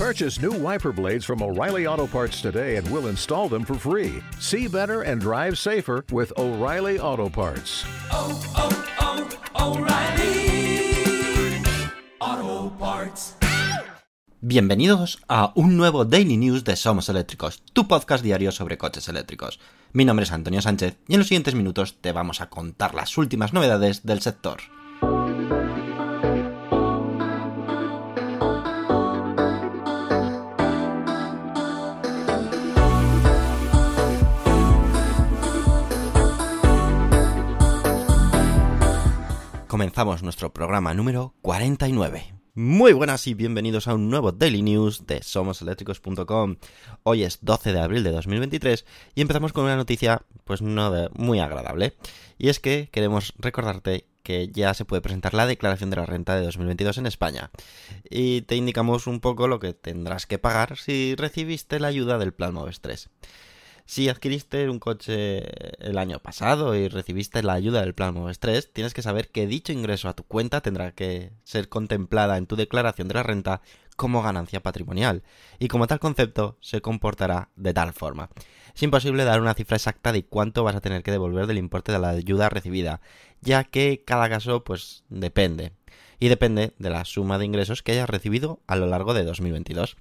Purchase new wiper blades from O'Reilly Auto Parts today and we'll install them for free. See better and drive safer with O'Reilly Auto Parts. O'Reilly Auto Parts. Bienvenidos a un nuevo Daily News de Somos Eléctricos, tu podcast diario sobre coches eléctricos. Mi nombre es Antonio Sánchez y en los siguientes minutos te vamos a contar las últimas novedades del sector. Comenzamos nuestro programa número 49. Muy buenas y bienvenidos a un nuevo Daily News de SomosEléctricos.com. Hoy es 12 de abril de 2023 y empezamos con una noticia pues no de- muy agradable. Y es que queremos recordarte que ya se puede presentar la declaración de la renta de 2022 en España. Y te indicamos un poco lo que tendrás que pagar si recibiste la ayuda del Plan Moves 3. Si adquiriste un coche el año pasado y recibiste la ayuda del Plan Moves 3, tienes que saber que dicho ingreso a tu cuenta tendrá que ser contemplada en tu declaración de la renta como ganancia patrimonial, y como tal concepto se comportará de tal forma. Es imposible dar una cifra exacta de cuánto vas a tener que devolver del importe de la ayuda recibida, ya que cada caso pues depende, y depende de la suma de ingresos que hayas recibido a lo largo de 2022.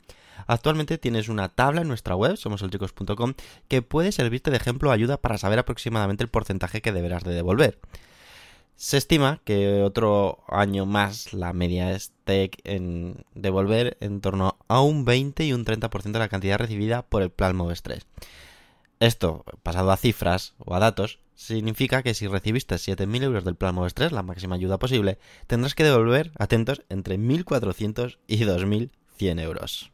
Actualmente tienes una tabla en nuestra web, somoselchicos.com, que puede servirte de ejemplo o ayuda para saber aproximadamente el porcentaje que deberás de devolver. Se estima que otro año más la media esté en devolver en torno a un 20 y un 30% de la cantidad recibida por el plan Moves 3. Esto, pasado a cifras o a datos, significa que si recibiste 7.000 euros del plan Moves 3, la máxima ayuda posible, tendrás que devolver, atentos, entre 1.400 y 2.100 euros.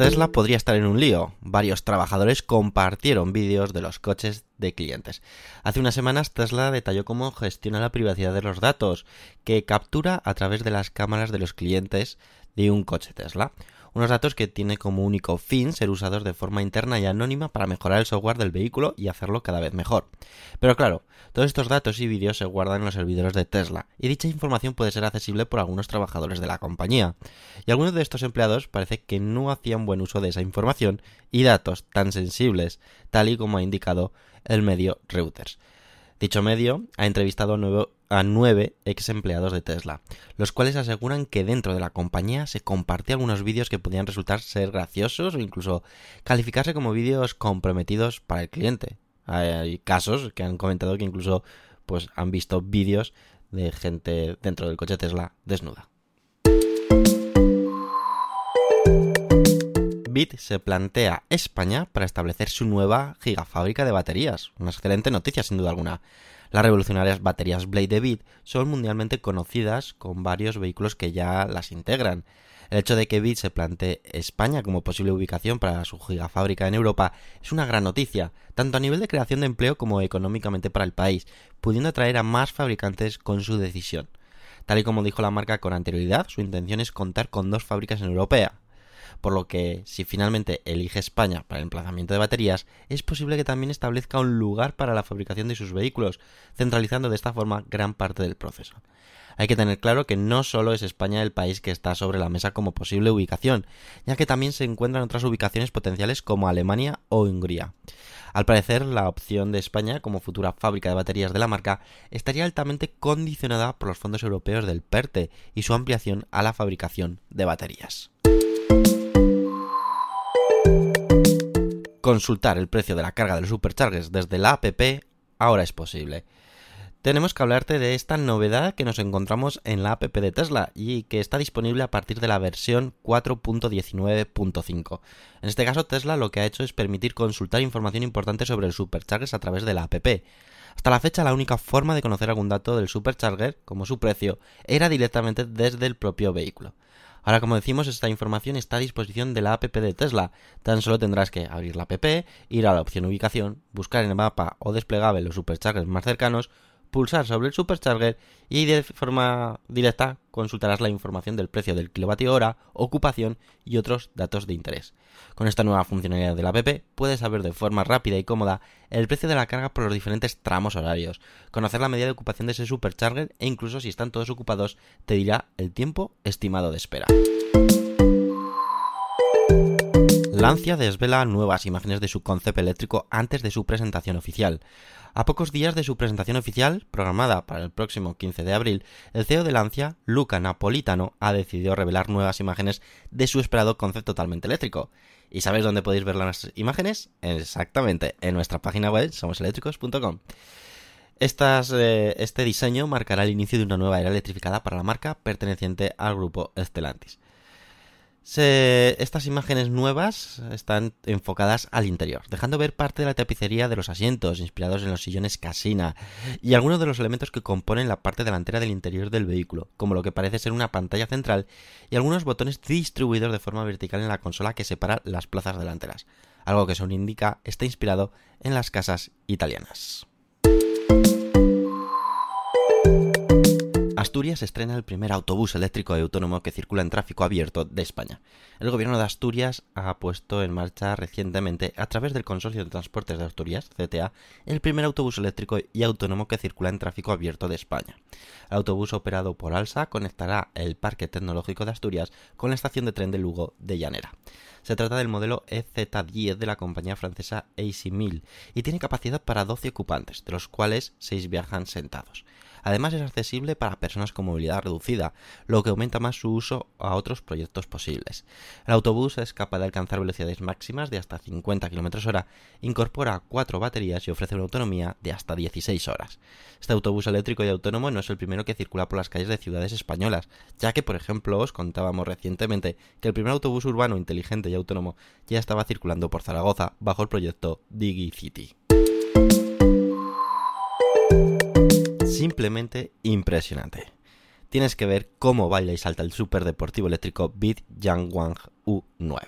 Tesla podría estar en un lío. Varios trabajadores compartieron vídeos de los coches de clientes. Hace unas semanas Tesla detalló cómo gestiona la privacidad de los datos, que captura a través de las cámaras de los clientes de un coche Tesla. Unos datos que tiene como único fin ser usados de forma interna y anónima para mejorar el software del vehículo y hacerlo cada vez mejor. Pero claro, todos estos datos y vídeos se guardan en los servidores de Tesla, y dicha información puede ser accesible por algunos trabajadores de la compañía. Y algunos de estos empleados parece que no hacían buen uso de esa información y datos tan sensibles, tal y como ha indicado el medio Reuters. Dicho medio ha entrevistado a nueve, a nueve ex empleados de Tesla, los cuales aseguran que dentro de la compañía se compartían algunos vídeos que podían resultar ser graciosos o incluso calificarse como vídeos comprometidos para el cliente. Hay casos que han comentado que incluso pues han visto vídeos de gente dentro del coche Tesla desnuda. BIT se plantea España para establecer su nueva gigafábrica de baterías. Una excelente noticia, sin duda alguna. Las revolucionarias baterías Blade de BIT son mundialmente conocidas con varios vehículos que ya las integran. El hecho de que BIT se plantee España como posible ubicación para su gigafábrica en Europa es una gran noticia, tanto a nivel de creación de empleo como económicamente para el país, pudiendo atraer a más fabricantes con su decisión. Tal y como dijo la marca con anterioridad, su intención es contar con dos fábricas en Europea, por lo que si finalmente elige España para el emplazamiento de baterías, es posible que también establezca un lugar para la fabricación de sus vehículos, centralizando de esta forma gran parte del proceso. Hay que tener claro que no solo es España el país que está sobre la mesa como posible ubicación, ya que también se encuentran otras ubicaciones potenciales como Alemania o Hungría. Al parecer, la opción de España como futura fábrica de baterías de la marca estaría altamente condicionada por los fondos europeos del PERTE y su ampliación a la fabricación de baterías. Consultar el precio de la carga de los superchargers desde la app ahora es posible. Tenemos que hablarte de esta novedad que nos encontramos en la app de Tesla y que está disponible a partir de la versión 4.19.5. En este caso, Tesla lo que ha hecho es permitir consultar información importante sobre el superchargers a través de la app. Hasta la fecha, la única forma de conocer algún dato del supercharger, como su precio, era directamente desde el propio vehículo. Ahora, como decimos, esta información está a disposición de la app de Tesla. Tan solo tendrás que abrir la app, ir a la opción ubicación, buscar en el mapa o desplegable los superchargers más cercanos, pulsar sobre el Supercharger y de forma directa consultarás la información del precio del kilovatio hora, ocupación y otros datos de interés. Con esta nueva funcionalidad de la app puedes saber de forma rápida y cómoda el precio de la carga por los diferentes tramos horarios, conocer la medida de ocupación de ese Supercharger e incluso si están todos ocupados te dirá el tiempo estimado de espera. Lancia desvela nuevas imágenes de su concepto eléctrico antes de su presentación oficial. A pocos días de su presentación oficial, programada para el próximo 15 de abril, el CEO de Lancia, Luca Napolitano, ha decidido revelar nuevas imágenes de su esperado concepto totalmente eléctrico. ¿Y sabéis dónde podéis ver las imágenes? Exactamente, en nuestra página web somoseléctricos.com. Eh, este diseño marcará el inicio de una nueva era electrificada para la marca perteneciente al grupo Stellantis estas imágenes nuevas están enfocadas al interior, dejando ver parte de la tapicería de los asientos, inspirados en los sillones casina, y algunos de los elementos que componen la parte delantera del interior del vehículo, como lo que parece ser una pantalla central y algunos botones distribuidos de forma vertical en la consola que separa las plazas delanteras, algo que según indica está inspirado en las casas italianas. Asturias estrena el primer autobús eléctrico y autónomo que circula en tráfico abierto de España. El gobierno de Asturias ha puesto en marcha recientemente, a través del Consorcio de Transportes de Asturias, CTA, el primer autobús eléctrico y autónomo que circula en tráfico abierto de España. El autobús operado por Alsa conectará el Parque Tecnológico de Asturias con la estación de tren de Lugo de Llanera. Se trata del modelo EZ10 de la compañía francesa AC1000 y tiene capacidad para 12 ocupantes, de los cuales 6 viajan sentados. Además es accesible para personas con movilidad reducida, lo que aumenta más su uso a otros proyectos posibles. El autobús es capaz de alcanzar velocidades máximas de hasta 50 km hora, incorpora cuatro baterías y ofrece una autonomía de hasta 16 horas. Este autobús eléctrico y autónomo no es el primero que circula por las calles de ciudades españolas, ya que por ejemplo os contábamos recientemente que el primer autobús urbano inteligente y autónomo ya estaba circulando por Zaragoza bajo el proyecto DigiCity. Simplemente impresionante. Tienes que ver cómo baila y salta el superdeportivo eléctrico Beat Yangwang U9.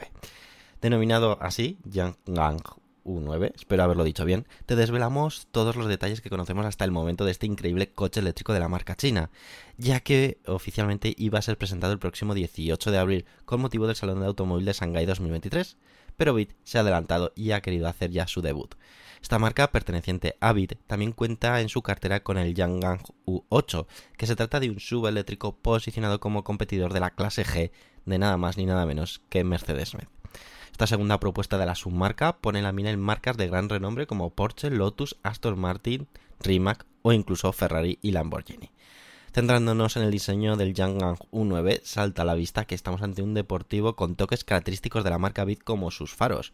Denominado así, Yangwang U9, espero haberlo dicho bien, te desvelamos todos los detalles que conocemos hasta el momento de este increíble coche eléctrico de la marca china, ya que oficialmente iba a ser presentado el próximo 18 de abril con motivo del Salón de Automóvil de Shanghai 2023, pero BIT se ha adelantado y ha querido hacer ya su debut. Esta marca, perteneciente a BIT, también cuenta en su cartera con el Yangang U8, que se trata de un subeléctrico posicionado como competidor de la clase G de nada más ni nada menos que Mercedes-Benz. Esta segunda propuesta de la submarca pone la mina en marcas de gran renombre como Porsche, Lotus, Aston Martin, Rimac o incluso Ferrari y Lamborghini. Centrándonos en el diseño del Yangang U9, salta a la vista que estamos ante un deportivo con toques característicos de la marca BIT como sus faros,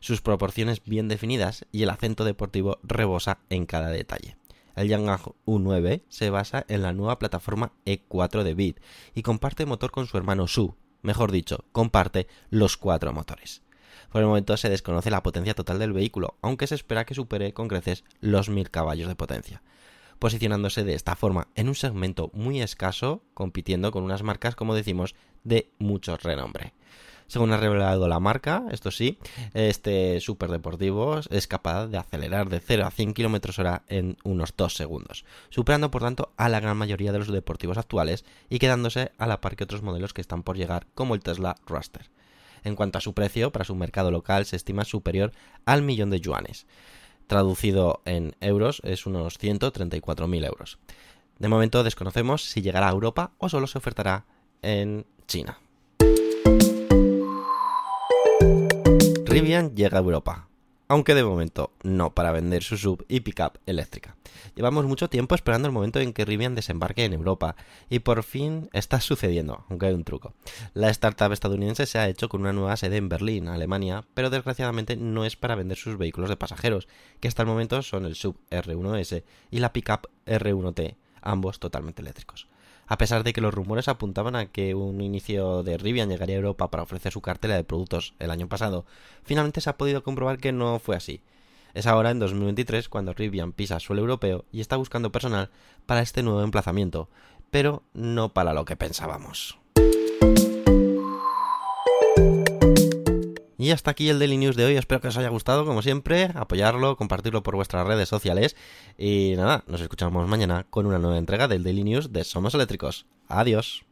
sus proporciones bien definidas y el acento deportivo rebosa en cada detalle. El Yangang U9 se basa en la nueva plataforma E4 de Bit y comparte motor con su hermano Su, mejor dicho, comparte los cuatro motores. Por el momento se desconoce la potencia total del vehículo, aunque se espera que supere con creces los 1000 caballos de potencia, posicionándose de esta forma en un segmento muy escaso, compitiendo con unas marcas, como decimos, de mucho renombre. Según ha revelado la marca, esto sí, este superdeportivo es capaz de acelerar de 0 a 100 km hora en unos 2 segundos, superando por tanto a la gran mayoría de los deportivos actuales y quedándose a la par que otros modelos que están por llegar, como el Tesla Roadster. En cuanto a su precio, para su mercado local se estima superior al millón de yuanes. Traducido en euros es unos 134.000 euros. De momento desconocemos si llegará a Europa o solo se ofertará en China. Rivian llega a Europa, aunque de momento no para vender su sub y pickup eléctrica. Llevamos mucho tiempo esperando el momento en que Rivian desembarque en Europa y por fin está sucediendo, aunque hay un truco. La startup estadounidense se ha hecho con una nueva sede en Berlín, Alemania, pero desgraciadamente no es para vender sus vehículos de pasajeros, que hasta el momento son el sub R1S y la pickup R1T, ambos totalmente eléctricos. A pesar de que los rumores apuntaban a que un inicio de Rivian llegaría a Europa para ofrecer su cartela de productos el año pasado, finalmente se ha podido comprobar que no fue así. Es ahora, en 2023, cuando Rivian pisa suelo europeo y está buscando personal para este nuevo emplazamiento, pero no para lo que pensábamos. Y hasta aquí el Daily News de hoy. Espero que os haya gustado, como siempre. Apoyarlo, compartirlo por vuestras redes sociales. Y nada, nos escuchamos mañana con una nueva entrega del Daily News de Somos Eléctricos. Adiós.